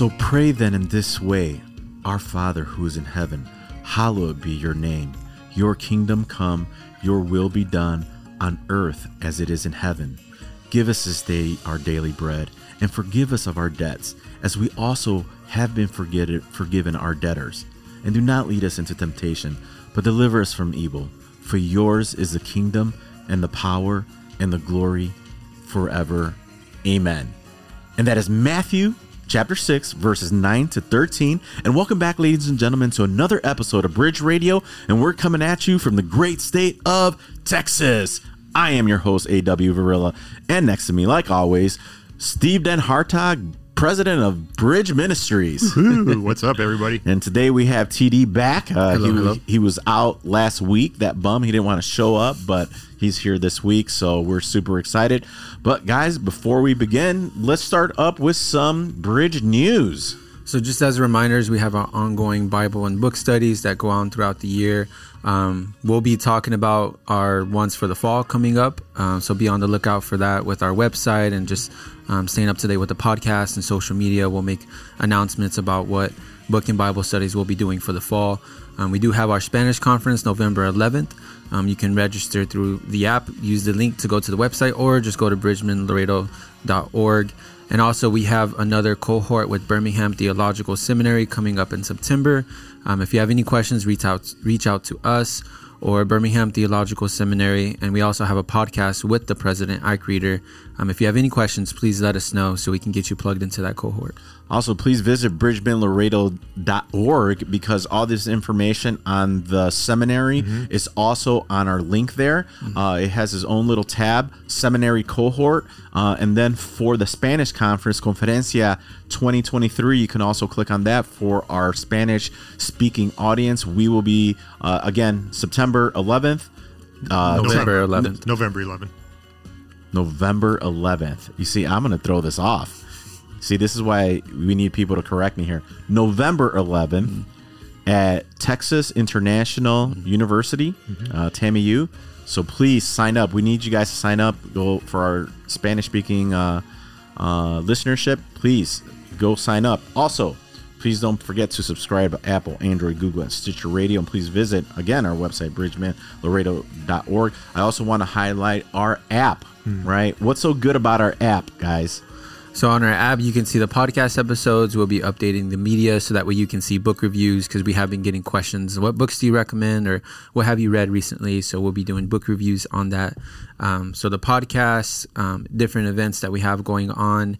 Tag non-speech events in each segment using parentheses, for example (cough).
So pray then in this way Our Father who is in heaven, hallowed be your name. Your kingdom come, your will be done on earth as it is in heaven. Give us this day our daily bread, and forgive us of our debts, as we also have been forgiven our debtors. And do not lead us into temptation, but deliver us from evil. For yours is the kingdom, and the power, and the glory forever. Amen. And that is Matthew chapter 6, verses 9 to 13. And welcome back, ladies and gentlemen, to another episode of Bridge Radio. And we're coming at you from the great state of Texas. I am your host, A.W. Varilla. And next to me, like always, Steve Den Hartog, president of Bridge Ministries. Ooh, what's up, everybody? (laughs) And today we have TD back. Uh, Hello, he, hello. Was, he was out last week, that bum. He didn't want to show up, but he's here this week, so we're super excited. But guys, before we begin, let's start up with some Bridge news. So, just as reminders, we have our ongoing Bible and book studies that go on throughout the year. Um, we'll be talking about our ones for the fall coming up. Um, so, be on the lookout for that with our website and just um, staying up to date with the podcast and social media. We'll make announcements about what book and Bible studies we'll be doing for the fall. Um, we do have our Spanish conference November 11th. Um, you can register through the app, use the link to go to the website, or just go to bridgeminlaredo.org. And also, we have another cohort with Birmingham Theological Seminary coming up in September. Um, if you have any questions, reach out reach out to us or Birmingham Theological Seminary. And we also have a podcast with the president, Ike Reeder. Um, if you have any questions, please let us know so we can get you plugged into that cohort. Also, please visit bridgeminlaredo.org because all this information on the seminary is also on our link there. Uh, it has its own little tab, seminary cohort. Uh, and then for the Spanish conference, Conferencia 2023, you can also click on that for our Spanish speaking audience. We will be, uh, again, September 11th. Uh, November 11th. November 11th. November 11th. You see, I'm going to throw this off. See, this is why we need people to correct me here. November 11th at Texas International University, uh, TAMU. So please sign up. We need you guys to sign up. Go for our Spanish speaking uh, uh, listenership. Please go sign up. Also, please don't forget to subscribe to Apple, Android, Google, and Stitcher Radio. And please visit again our website, bridgeminlaredo.org. I also want to highlight our app. Right? What's so good about our app, guys? So on our app, you can see the podcast episodes. We'll be updating the media so that way you can see book reviews because we have been getting questions. What books do you recommend, or what have you read recently? So we'll be doing book reviews on that. Um, so the podcasts, um, different events that we have going on,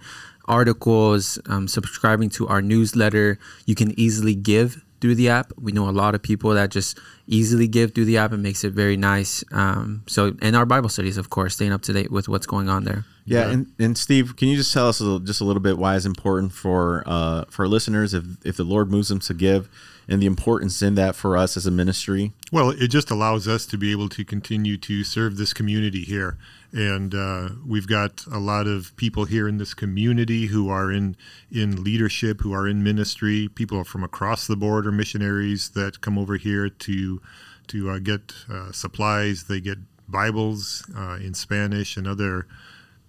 articles, um, subscribing to our newsletter. You can easily give through the app. We know a lot of people that just easily give through the app. It makes it very nice. Um, so and our Bible studies, of course, staying up to date with what's going on there. Yeah, and, and Steve, can you just tell us a little, just a little bit why it's important for uh, for listeners if if the Lord moves them to give, and the importance in that for us as a ministry? Well, it just allows us to be able to continue to serve this community here. And uh, we've got a lot of people here in this community who are in, in leadership, who are in ministry. People from across the border, missionaries that come over here to, to uh, get uh, supplies. They get Bibles uh, in Spanish and other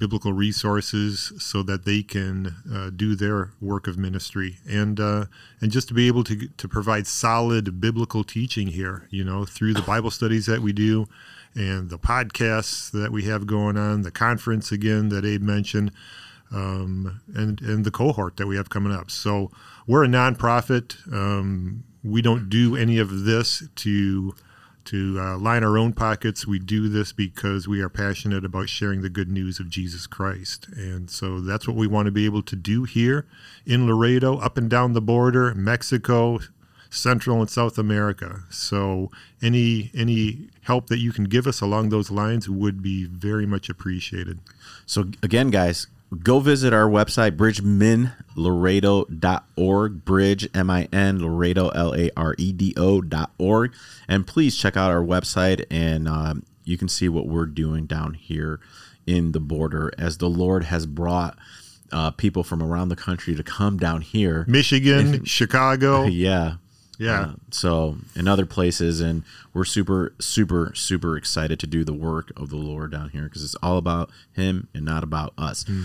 biblical resources so that they can uh, do their work of ministry. And uh, and just to be able to to provide solid biblical teaching here you know through the Bible studies that we do and the podcasts that we have going on the conference again that Abe mentioned um, and and the cohort that we have coming up. So we're a nonprofit. Um, we don't do any of this to to uh, line our own pockets. We do this because we are passionate about sharing the good news of Jesus Christ. And so that's what we want to be able to do here in Laredo, up and down the border, Mexico, Central and South America. So any any help that you can give us along those lines would be very much appreciated. So again, guys, go visit our website, bridgeminlaredo.org, bridge, M-I-N, Laredo, L-A-R-E-D-O dot org. And please check out our website and um, you can see what we're doing down here in the border as the Lord has brought uh, people from around the country to come down here. Michigan, Chicago. (laughs) Yeah. Yeah. Uh, so in other places, and we're super, super, super excited to do the work of the Lord down here because it's all about Him and not about us. But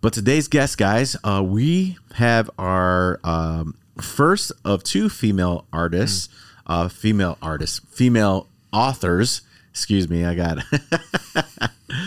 But today's guest, guys, uh, we have our um, first of two female artists, uh, female artists, female authors. Excuse me, I got (laughs)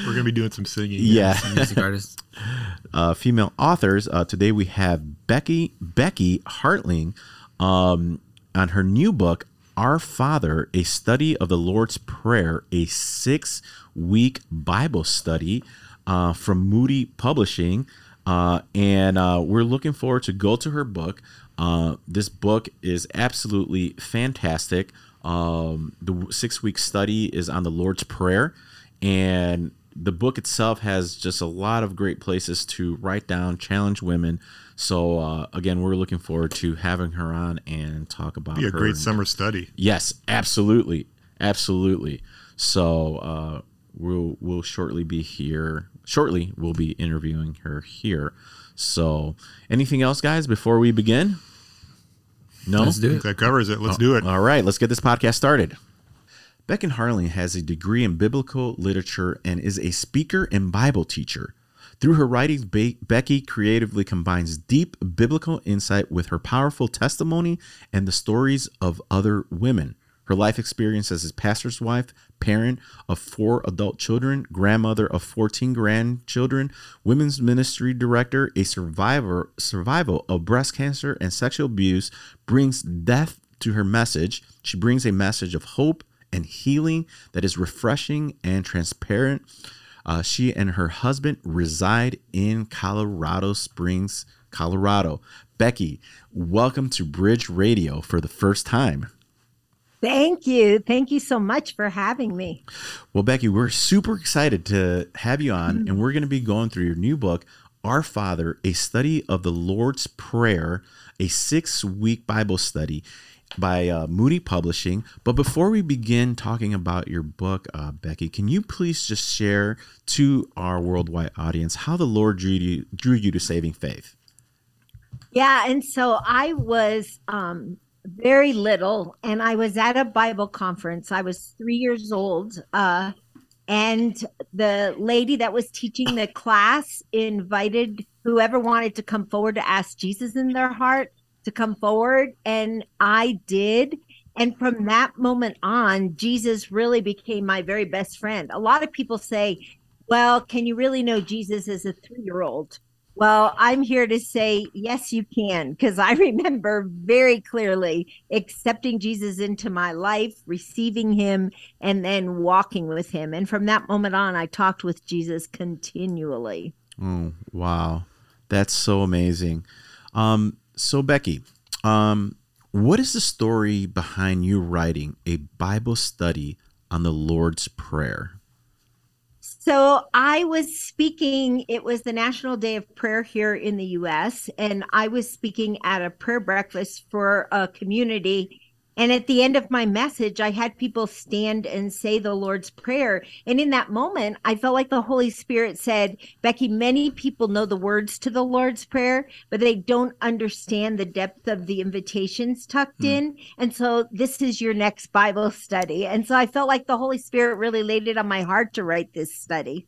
We're gonna be doing some singing. yeah, Music artists, (laughs) uh, female authors. Uh, today we have Becky Becky Harling um, on her new book, Our Father: A Study of the Lord's Prayer, a six-week Bible study uh, from Moody Publishing, uh, and uh, we're looking forward to go to her book. Uh, this book is absolutely fantastic. Um, the six-week study is on the Lord's Prayer, and the book itself has just a lot of great places to write down, challenge women. So uh, again, we're looking forward to having her on and talk about Be a her great and- summer study. Yes, absolutely, absolutely. So uh, we'll we'll shortly be here. Shortly, we'll be interviewing her here. So, anything else, guys, before we begin? No. Let's I do think it. that covers it. Let's do it. All right, let's get this podcast started. Becky Harling has a degree in biblical literature and is a speaker and Bible teacher. Through her writings, Be- Becky creatively combines deep biblical insight with her powerful testimony and the stories of other women. Her life experience as a pastor's wife, parent of four adult children, grandmother of 14 grandchildren, women's ministry director, a survivor survival of breast cancer and sexual abuse brings depth to her message. She brings a message of hope and healing that is refreshing and transparent. Uh, she and her husband reside in Colorado Springs, Colorado. Becky, welcome to Bridge Radio for the first time. Thank you. Thank you so much for having me. Well, Becky, we're super excited to have you on, and we're going to be going through your new book, Our Father, a study of the Lord's Prayer, a six week Bible study by uh, Moody Publishing. But before we begin talking about your book, uh, Becky, can you please just share to our worldwide audience how the Lord drew you, drew you to saving faith? Yeah, and so I was um very little and I was at a Bible conference. I was 3 years old. Uh and the lady that was teaching the class invited whoever wanted to come forward to ask Jesus in their heart to come forward and I did and from that moment on Jesus really became my very best friend. A lot of people say, "Well, can you really know Jesus as a 3-year-old?" Well, I'm here to say, yes, you can, because I (laughs) remember very clearly accepting Jesus into my life, receiving him, and then walking with him. And from that moment on, I talked with Jesus continually. Oh, wow. That's so amazing. Um, so, Becky, um, what is the story behind you writing a Bible study on the Lord's Prayer? So I was speaking, it was the National Day of Prayer here in the US, and I was speaking at a prayer breakfast for a community. And at the end of my message, I had people stand and say the Lord's Prayer. And in that moment, I felt like the Holy Spirit said, Becky, many people know the words to the Lord's Prayer, but they don't understand the depth of the invitations tucked hmm. in. And so this is your next Bible study. And so I felt like the Holy Spirit really laid it on my heart to write this study.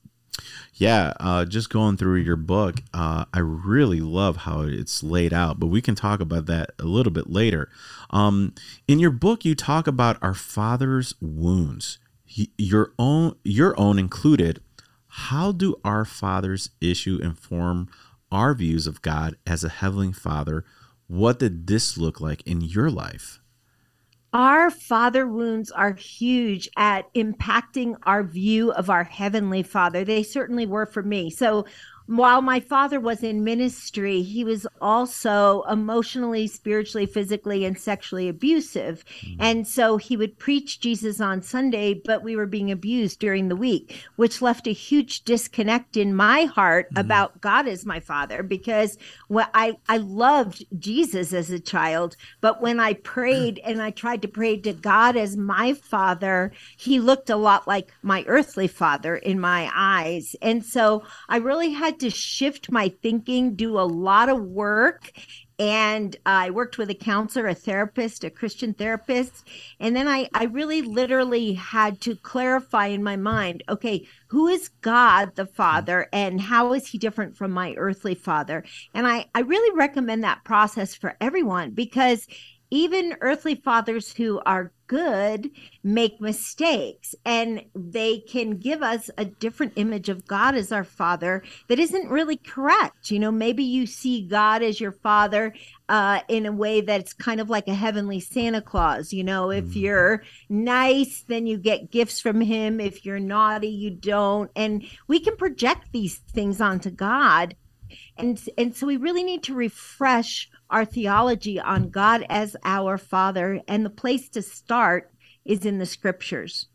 Yeah, uh, just going through your book, uh, I really love how it's laid out, but we can talk about that a little bit later. Um, in your book, you talk about our Father's wounds, he, your own, your own included. How do our Father's issue inform our views of God as a heavenly Father? What did this look like in your life? Our father wounds are huge at impacting our view of our heavenly father. They certainly were for me. So while my father was in ministry, he was also emotionally, spiritually, physically, and sexually abusive. Hmm. And so he would preach Jesus on Sunday, but we were being abused during the week, which left a huge disconnect in my heart hmm. about God as my father because what I, I loved Jesus as a child, but when I prayed hmm. and I tried to pray to God as my father, he looked a lot like my earthly father in my eyes. And so I really had had to shift my thinking, do a lot of work. And I worked with a counselor, a therapist, a Christian therapist. And then I, I really literally had to clarify in my mind okay, who is God the Father and how is he different from my earthly father? And I, I really recommend that process for everyone because even earthly fathers who are good make mistakes and they can give us a different image of God as our father that isn't really correct. You know, maybe you see God as your father uh, in a way that's kind of like a heavenly Santa Claus. You know, if mm. you're nice, then you get gifts from him. If you're naughty, you don't. And we can project these things onto God. And, and so we really need to refresh our theology on God as our Father. And the place to start is in the scriptures.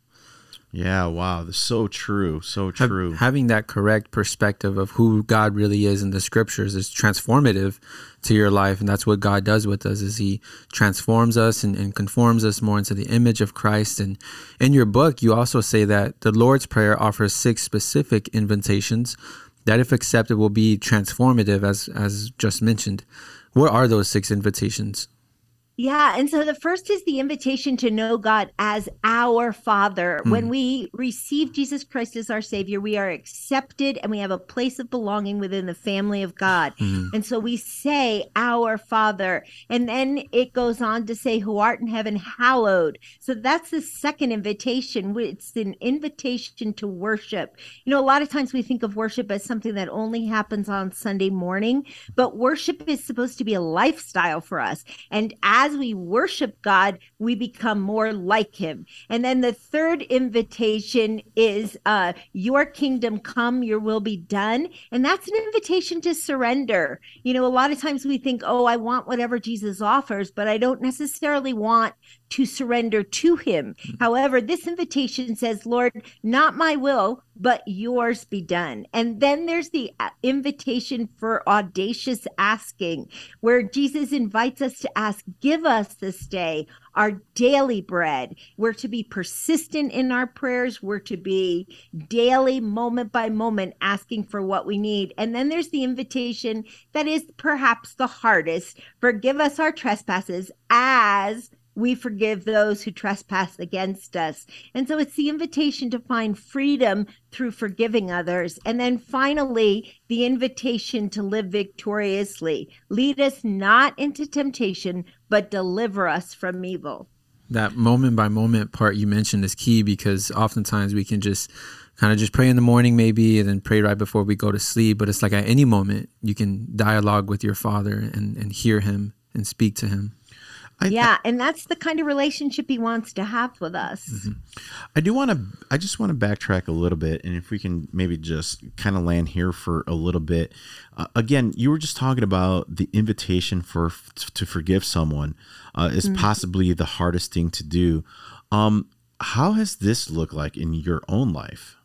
Yeah, wow, so true, so true. Having that correct perspective of who God really is in the scriptures is transformative to your life, and that's what God does with us. Is He transforms us and, and conforms us more into the image of Christ. And in your book, you also say that the Lord's Prayer offers six specific invitations that, if accepted, will be transformative, as as just mentioned. What are those six invitations? Yeah. And so the first is the invitation to know God as our Father. Mm. When we receive Jesus Christ as our Savior, we are accepted and we have a place of belonging within the family of God. Mm. And so we say, Our Father. And then it goes on to say, Who art in heaven, hallowed. So that's the second invitation. It's an invitation to worship. You know, a lot of times we think of worship as something that only happens on Sunday morning, but worship is supposed to be a lifestyle for us. And as as we worship God, we become more like him. And then the third invitation is uh, your kingdom come, your will be done. And that's an invitation to surrender. You know, a lot of times we think, oh, I want whatever Jesus offers, but I don't necessarily want to surrender to him. Mm-hmm. However, this invitation says, Lord, not my will, but yours be done. And then there's the uh, invitation for audacious asking, where Jesus invites us to ask, Give us this day our daily bread. We're to be persistent in our prayers. We're to be daily, moment by moment, asking for what we need. And then there's the invitation that is perhaps the hardest forgive us our trespasses as we forgive those who trespass against us. And so it's the invitation to find freedom through forgiving others. And then finally, the invitation to live victoriously. Lead us not into temptation, but deliver us from evil. That moment by moment part you mentioned is key because oftentimes we can just kind of just pray in the morning maybe and then pray right before we go to sleep but it's like at any moment you can dialogue with your father and, and hear him and speak to him I, yeah, and that's the kind of relationship he wants to have with us. Mm-hmm. I do want to. I just want to backtrack a little bit, and if we can maybe just kind of land here for a little bit. Uh, again, you were just talking about the invitation for to forgive someone uh, is mm-hmm. possibly the hardest thing to do. Um, how has this looked like in your own life?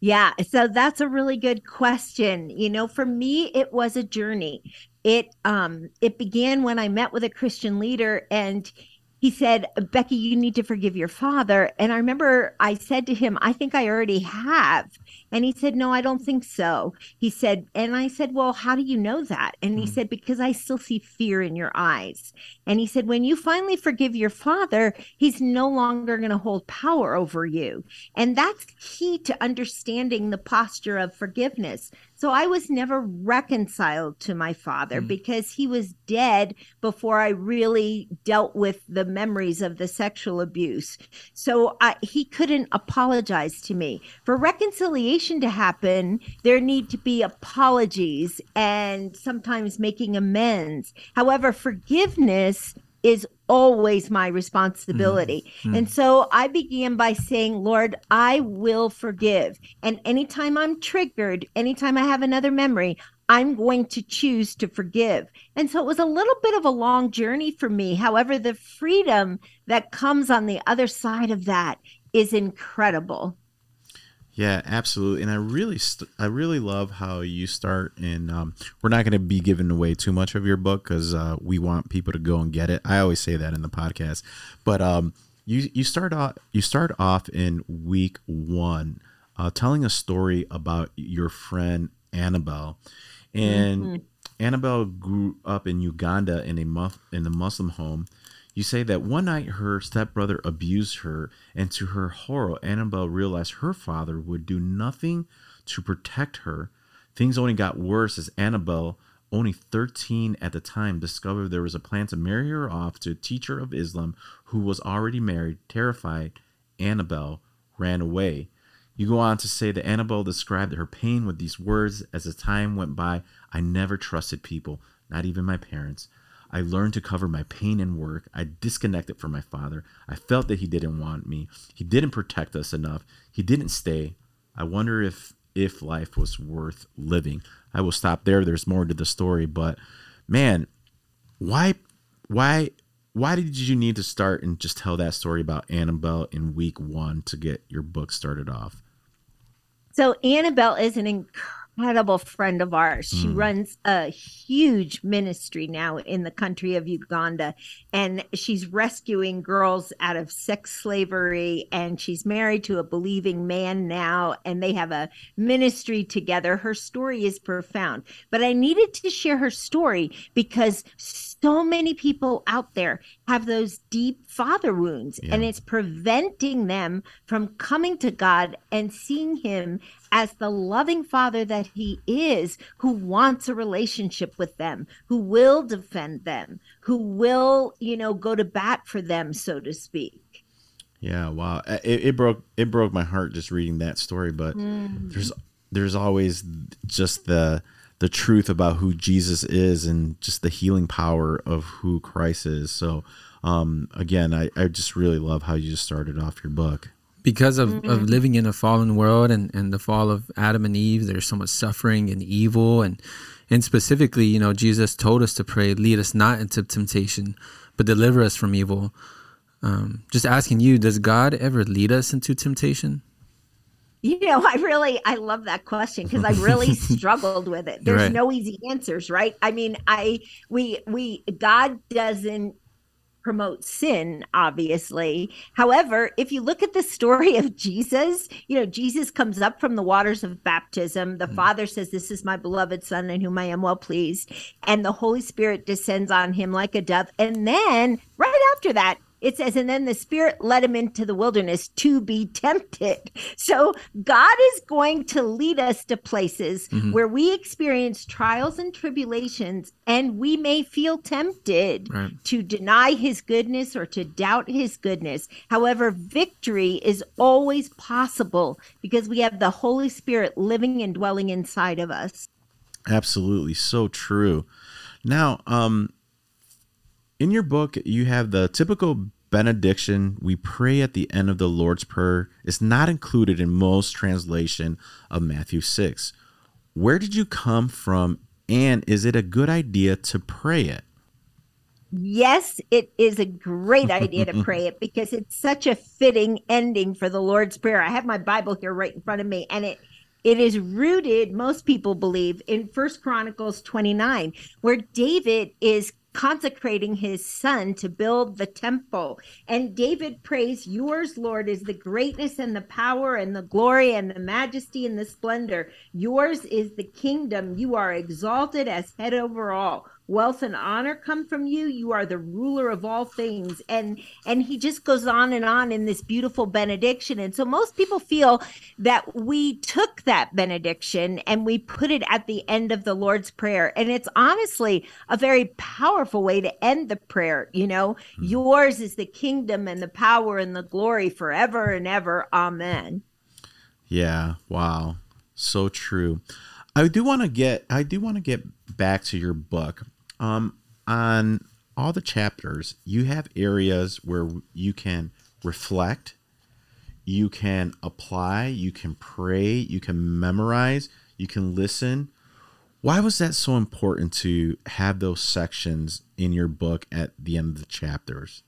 Yeah, so that's a really good question. You know, for me, it was a journey it um it began when I met with a Christian leader and he said, Becky, you need to forgive your father. And I remember I said to him, I think I already have. And he said, No, I don't think so. He said, and I said, Well, how do you know that? And he mm. said, Because I still see fear in your eyes. And he said, When you finally forgive your father, he's no longer going to hold power over you. And that's key to understanding the posture of forgiveness. So I was never reconciled to my father mm. because he was dead before I really dealt with the memories of the sexual abuse. So I, he couldn't apologize to me. For reconciliation to happen, there need to be apologies and sometimes making amends. However, forgiveness is always my responsibility. Mm-hmm. And so I began by saying, Lord, I will forgive. And anytime I'm triggered, anytime I have another memory, I'm going to choose to forgive. And so it was a little bit of a long journey for me. However, the freedom that comes on the other side of that is incredible. Yeah, absolutely. And I really, st- I really love how you start. And um, we're not going to be giving away too much of your book because uh, we want people to go and get it. I always say that in the podcast, but um, you you start off you start off in week one, uh, telling a story about your friend Annabelle, and mm-hmm. Annabelle grew up in Uganda in a mu- in a Muslim home. You say that one night her stepbrother abused her, and to her horror, Annabelle realized her father would do nothing to protect her. Things only got worse as Annabelle, only 13 at the time, discovered there was a plan to marry her off to a teacher of Islam who was already married. Terrified, Annabelle ran away. You go on to say that Annabelle described her pain with these words As the time went by, I never trusted people, not even my parents. I learned to cover my pain and work. I disconnected from my father. I felt that he didn't want me. He didn't protect us enough. He didn't stay. I wonder if if life was worth living. I will stop there. There's more to the story, but man, why why why did you need to start and just tell that story about Annabelle in week 1 to get your book started off? So Annabelle is an incredible incredible friend of ours. She mm. runs a huge ministry now in the country of Uganda, and she's rescuing girls out of sex slavery. And she's married to a believing man now, and they have a ministry together. Her story is profound, but I needed to share her story because so many people out there have those deep father wounds, yeah. and it's preventing them from coming to God and seeing Him as the loving father that he is, who wants a relationship with them, who will defend them, who will, you know, go to bat for them, so to speak. Yeah, wow. It, it broke it broke my heart just reading that story, but mm. there's there's always just the the truth about who Jesus is and just the healing power of who Christ is. So um, again, I, I just really love how you just started off your book because of, mm-hmm. of living in a fallen world and, and the fall of Adam and Eve, there's so much suffering and evil and and specifically, you know, Jesus told us to pray, lead us not into temptation, but deliver us from evil. Um, just asking you, does God ever lead us into temptation? You know, I really I love that question because I really (laughs) struggled with it. There's right. no easy answers, right? I mean, I we we God doesn't promote sin, obviously. However, if you look at the story of Jesus, you know, Jesus comes up from the waters of baptism. The mm. Father says, This is my beloved Son in whom I am well pleased. And the Holy Spirit descends on him like a dove. And then right after that, it says, and then the Spirit led him into the wilderness to be tempted. So God is going to lead us to places mm-hmm. where we experience trials and tribulations, and we may feel tempted right. to deny his goodness or to doubt his goodness. However, victory is always possible because we have the Holy Spirit living and dwelling inside of us. Absolutely. So true. Now, um, in your book, you have the typical benediction we pray at the end of the Lord's Prayer is not included in most translation of Matthew 6. Where did you come from and is it a good idea to pray it? Yes, it is a great idea to pray it (laughs) because it's such a fitting ending for the Lord's Prayer. I have my Bible here right in front of me and it it is rooted most people believe in first chronicles 29 where david is consecrating his son to build the temple. And David prays, Yours, Lord, is the greatness and the power and the glory and the majesty and the splendor. Yours is the kingdom. You are exalted as head over all wealth and honor come from you you are the ruler of all things. And and he just goes on and on in this beautiful benediction. And so most people feel that we took that benediction and we put it at the end of the lord's prayer. And it's honestly a very powerful way to end the prayer you know? Mm-hmm. yours is the kingdom and the power and the glory forever and ever. Amen. Yeah. Wow. So true. I do want to get I do want to get back to your book um, on all the chapters, you have areas where you can reflect, you can apply, you can pray, you can memorize, you can listen. Why was that so important to have those sections in your book at the end of the chapters?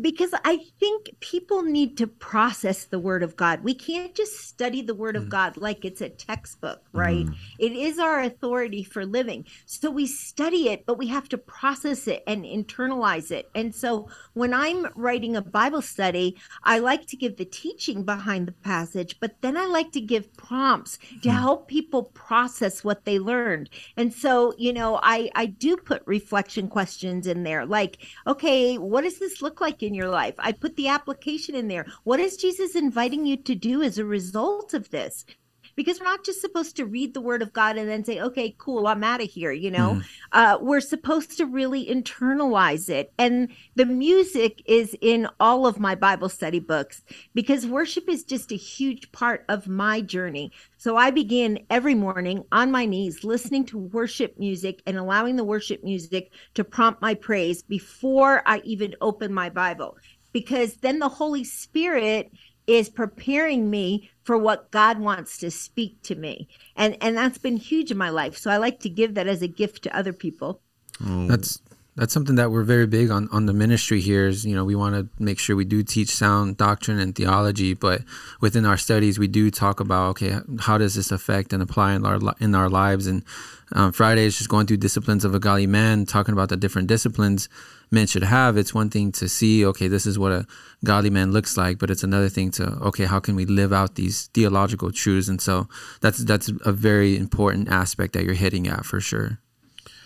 Because I think people need to process the Word of God. We can't just study the Word of mm. God like it's a textbook, mm. right? It is our authority for living. So we study it, but we have to process it and internalize it. And so when I'm writing a Bible study, I like to give the teaching behind the passage, but then I like to give prompts to mm. help people process what they learned. And so, you know, I, I do put reflection questions in there like, okay, what does this look like in your life? I put the application in there. What is Jesus inviting you to do as a result of this? Because we're not just supposed to read the word of God and then say, okay, cool, I'm out of here. You know, mm. uh, we're supposed to really internalize it. And the music is in all of my Bible study books because worship is just a huge part of my journey. So I begin every morning on my knees listening to worship music and allowing the worship music to prompt my praise before I even open my Bible. Because then the Holy Spirit is preparing me for what God wants to speak to me. And and that's been huge in my life. So I like to give that as a gift to other people. Oh. That's that's something that we're very big on on the ministry here is you know we want to make sure we do teach sound doctrine and theology but within our studies we do talk about okay how does this affect and apply in our in our lives? And um, friday is just going through disciplines of a godly man talking about the different disciplines men should have. It's one thing to see okay this is what a godly man looks like but it's another thing to okay how can we live out these theological truths? And so that's that's a very important aspect that you're hitting at for sure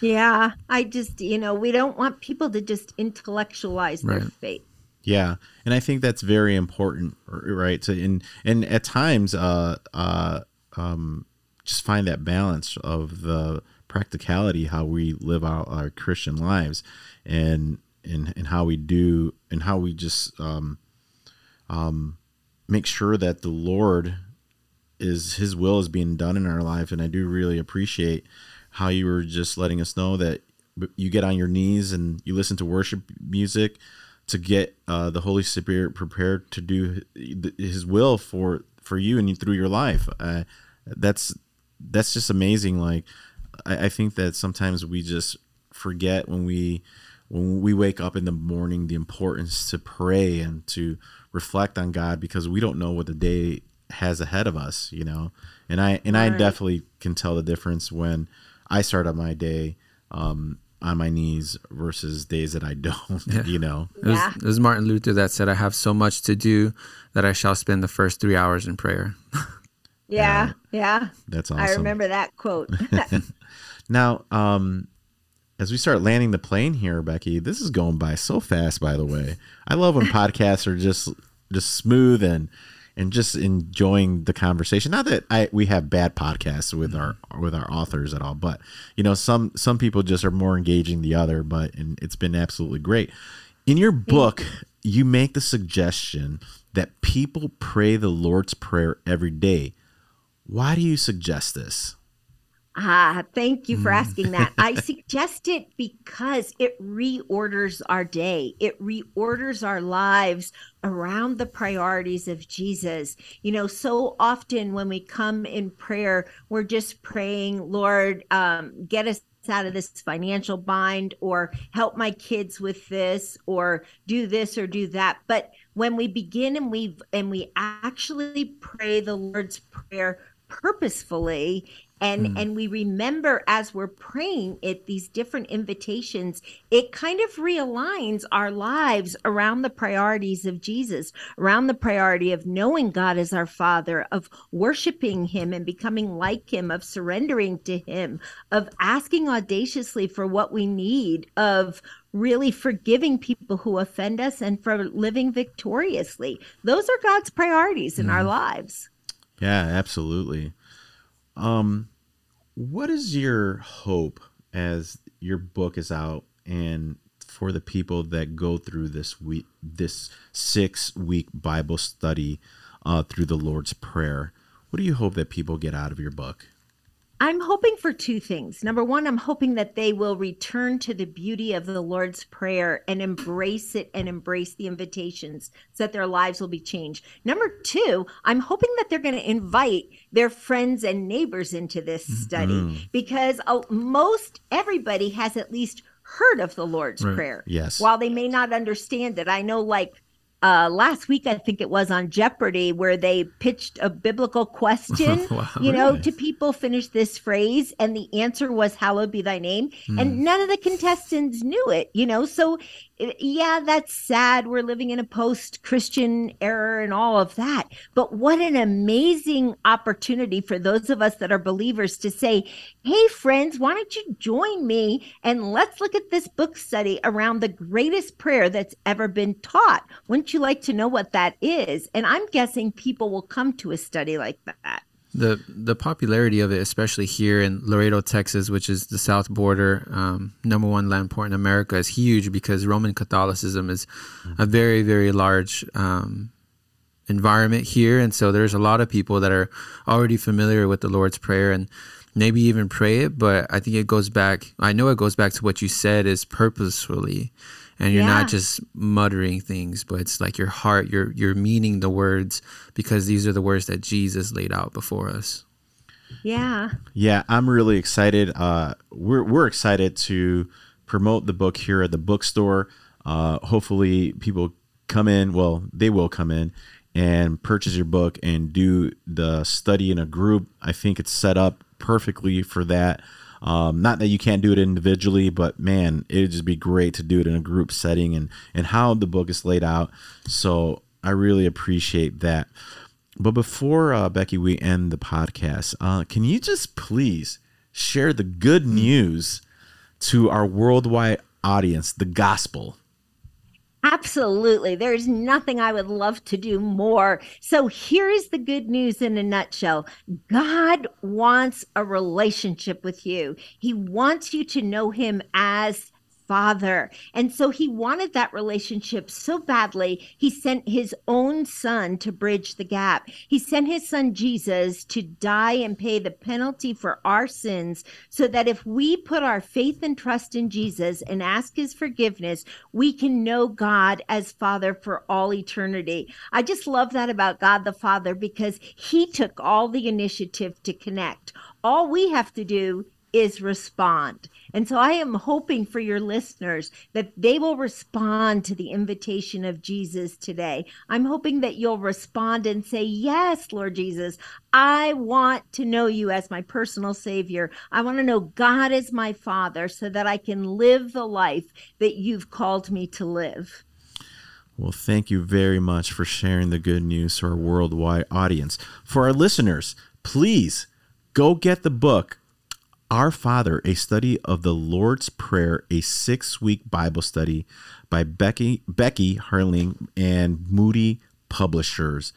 yeah i just you know we don't want people to just intellectualize their right. faith yeah and i think that's very important right so and and at times uh uh um just find that balance of the practicality how we live out our christian lives and and and how we do and how we just um, um, make sure that the Lord is His will is being done in our life. And I do really appreciate how you were just letting us know that you get on your knees and you listen to worship music to get uh, the Holy Spirit prepared to do His will for for you and through your life. Uh, that's that's just amazing. Like I, I think that sometimes we just forget when we when we wake up in the morning the importance to pray and to reflect on God because we don't know what the day has ahead of us, you know. And I and. I definitely can tell the difference when I start on my day um, on my knees versus days that I (laughs) don't, yeah. you know. It was, yeah. it was Martin Luther that said, "I have so much to do that I shall spend the first three hours in prayer." (laughs) yeah, uh, yeah, that's awesome. I remember that quote. (laughs) now, um, as we start landing the plane here, Becky, this is going by so fast. By the way, I love when podcasts are just just smooth and and just enjoying the conversation. Not that I we have bad podcasts with our with our authors at all, but you know some some people just are more engaging the other. But and it's been absolutely great. In your book, you make the suggestion that people pray the Lord's prayer every day. Why do you suggest this? Ah, thank you for asking that. I (laughs) suggest it because it reorders our day. It reorders our lives around the priorities of Jesus. You know, so often when we come in prayer, we're just praying, Lord, um, get us out of this financial bind or help my kids with this or do this or do that but when we begin and we and we actually pray the lord's prayer purposefully and mm. and we remember as we're praying it these different invitations it kind of realigns our lives around the priorities of jesus around the priority of knowing god as our father of worshiping him and becoming like him of surrendering to him of asking audaciously for what we need of really forgiving people who offend us and for living victoriously those are god's priorities in mm. our lives yeah absolutely um, what is your hope as your book is out and for the people that go through this week, this six week Bible study uh, through the Lord's Prayer? What do you hope that people get out of your book? I'm hoping for two things. Number one, I'm hoping that they will return to the beauty of the Lord's Prayer and embrace it and embrace the invitations so that their lives will be changed. Number two, I'm hoping that they're going to invite their friends and neighbors into this study mm-hmm. because uh, most everybody has at least heard of the Lord's Right. Prayer. Yes. While they may not understand it, I know like uh, last week, I think it was on Jeopardy, where they pitched a biblical question, (laughs) Wow. you know, Really? to people finish this phrase, and the answer was "Hallowed be Thy name," Hmm. and none of the contestants knew it, you know. So, yeah, that's sad. We're living in a post-Christian era and all of that, but what an amazing opportunity for those of us that are believers to say, "Hey, friends, why don't you join me and let's look at this book study around the greatest prayer that's ever been taught." Wouldn't you like to know what that is? And I'm guessing people will come to a study like that. the the popularity of it, especially here in Laredo, Texas, which is the south border, um, number one land port in America, is huge because Roman Catholicism is a very very large um, environment here, and so there's a lot of people that are already familiar with the Lord's Prayer and maybe even pray it. But I think it goes back. I know it goes back to what you said is purposefully. And you're Yeah. not just muttering things, but it's like your heart, you're you're meaning the words because these are the words that Jesus laid out before us. Yeah. Yeah, I'm really excited. Uh, we're we're excited to promote the book here at the bookstore. Uh, hopefully, people come in. Well, they will come in and purchase your book and do the study in a group. I think it's set up perfectly for that. Um, not that you can't do it individually, but man, it'd just be great to do it in a group setting and and how the book is laid out. So I really appreciate that. But before uh, Becky, we end the podcast, uh, can you just please share the good news to our worldwide audience, the gospel? Absolutely. There's nothing I would love to do more. So here is the good news in a nutshell God wants a relationship with you, He wants you to know Him as Father. And so he wanted that relationship so badly, he sent his own son to bridge the gap. He sent his son Jesus to die and pay the penalty for our sins so that if we put our faith and trust in Jesus and ask his forgiveness, we can know God as Father for all eternity. I just love that about God the Father because he took all the initiative to connect. All we have to do is respond. And so I am hoping for your listeners that they will respond to the invitation of Jesus today. I'm hoping that you'll respond and say, Yes, Lord Jesus, I want to know you as my personal Savior. I want to know God as my Father so that I can live the life that you've called me to live. Well, thank you very much for sharing the good news to our worldwide audience. For our listeners, please go get the book, Our Father, a study of the Lord's Prayer, a six week Bible study by Becky, Becky Harling and Moody Publishers.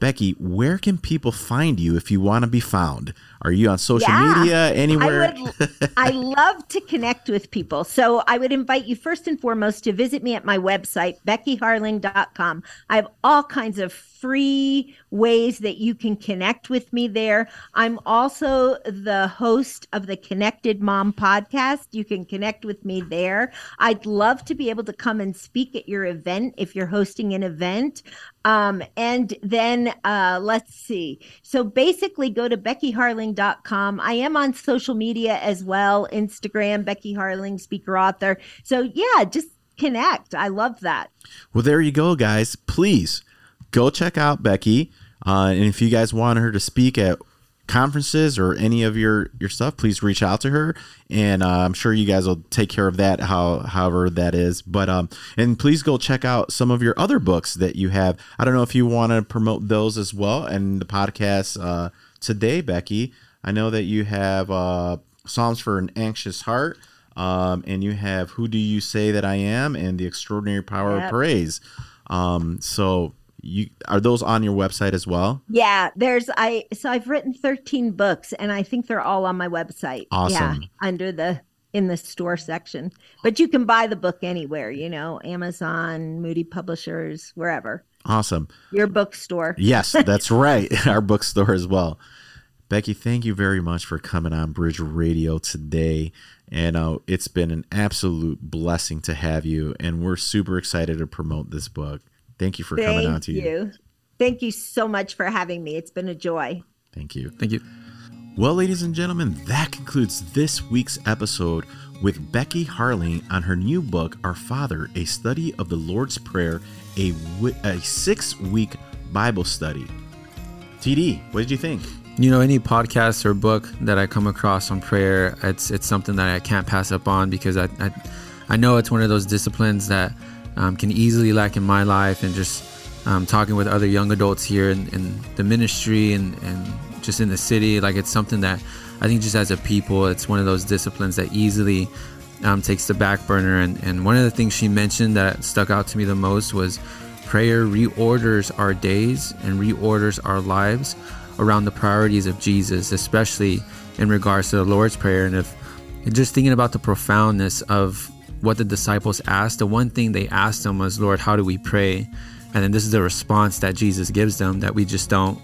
Becky, where can people find you if you want to be found? Are you on social Yeah. media, anywhere? I would I (laughs) love to connect with people. So I would invite you first and foremost to visit me at my website, beckyharling.com. I have all kinds of free ways that you can connect with me there. I'm also the host of the Connected Mom podcast. You can connect with me there. I'd love to be able to come and speak at your event if you're hosting an event. Um, and then uh, let's see. So basically, go to beckyharling.com. I am on social media as well Instagram, Becky Harling, speaker author. So yeah, just connect. I love that. Well, there you go, guys. Please go check out Becky. Uh, and if you guys want her to speak at conferences or any of your your stuff, please reach out to her. And uh, I'm sure you guys will take care of that, how however that is. But um, and please go check out some of your other books that you have. I don't know if you want to promote those as well and the podcast uh, today, Becky. I know that you have uh, Psalms for an Anxious Heart. Um, and you have Who Do You Say That I Am and The Extraordinary Power of Praise. Um, so you are those on your website as well? Yeah, there's I so I've written 13 books and I think they're all on my website. Yeah, Awesome. under the in the store section. But you can buy the book anywhere, you know, Amazon, Moody Publishers, wherever. Awesome. Your bookstore. Yes, (laughs) that's right. (laughs) Our bookstore as well. Becky, thank you very much for coming on Bridge Radio today. And uh, it's been an absolute blessing to have you. And we're super excited to promote this book. Thank you for coming on to you. you. Thank you so much for having me. It's been a joy. Thank you. Thank you. Well, ladies and gentlemen, that concludes this week's episode with Becky Harling on her new book, Our Father, a study of the Lord's Prayer, a, wi- a six week Bible study. TD, what did you think? You know, any podcast or book that I come across on prayer, it's it's something that I can't pass up on because I I, I know it's one of those disciplines that um, can easily lack in my life and just um, talking with other young adults here in, in the ministry and, and just in the city like it's something that i think just as a people it's one of those disciplines that easily um, takes the back burner. And, and one of the things she mentioned that stuck out to me the most was prayer reorders our days and reorders our lives around the priorities of jesus especially in regards to the lord's prayer. And if just thinking about the profoundness of what the disciples asked the one thing they asked him was lord how do we pray? And then this is the response that jesus gives them that we just don't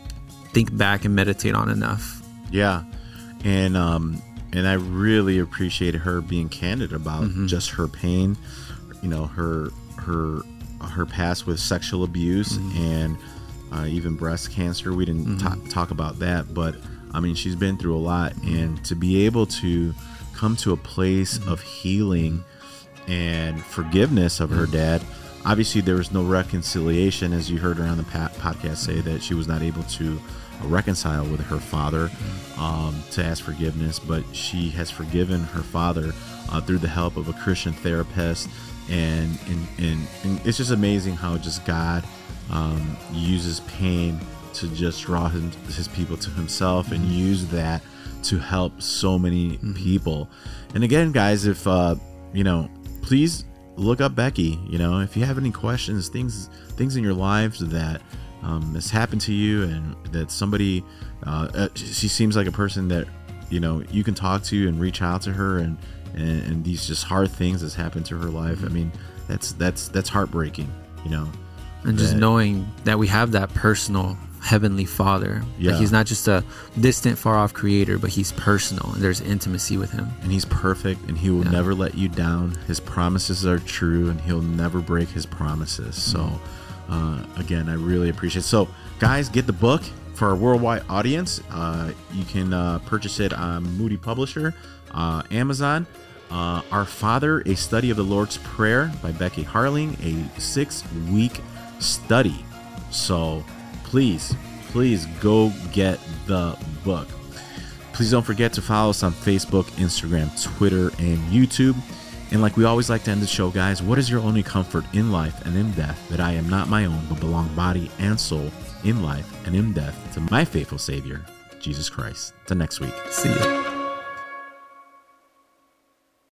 think back and meditate on enough. Yeah, and um, and I really appreciated her being candid about mm-hmm. just her pain, you know, her her her past with sexual abuse mm-hmm. and uh, even breast cancer. We didn't mm-hmm. ta- talk about that, but I mean, she's been through a lot, and to be able to come to a place of healing and forgiveness of her dad. Obviously, there was no reconciliation, as you heard her on the pa- podcast say that she was not able to reconcile with her father um, to ask forgiveness, but she has forgiven her father uh, through the help of a Christian therapist, and and, and, and it's just amazing how just God um, uses pain to just draw him, his people to himself and use that to help so many people. And again, guys, if uh, you know, please look up Becky. You know, if you have any questions, things things in your lives that um, has happened to you, and that somebody, uh, uh, she seems like a person that you know you can talk to and reach out to her, and and, and these just hard things that's happened to her life. I mean, that's that's that's heartbreaking. You know, and just that- knowing that we have that personal heavenly father Yeah. like he's not just a distant far off creator but he's personal and there's intimacy with him and he's perfect and he will Yeah. never let you down his promises are true and he'll never break his promises so uh, again i really appreciate it. so guys get the book for our worldwide audience uh, you can uh, purchase it on moody publisher uh, amazon uh, our father a study of the lord's prayer by becky harling a six week study so please please go get the book Please don't forget to follow us on Facebook, Instagram, Twitter, and YouTube. And like we always like to end the show, guys, what is your only comfort in life and in death that I am not my own, but belong body and soul in life and in death to my faithful Savior, Jesus Christ? Till next week. see ya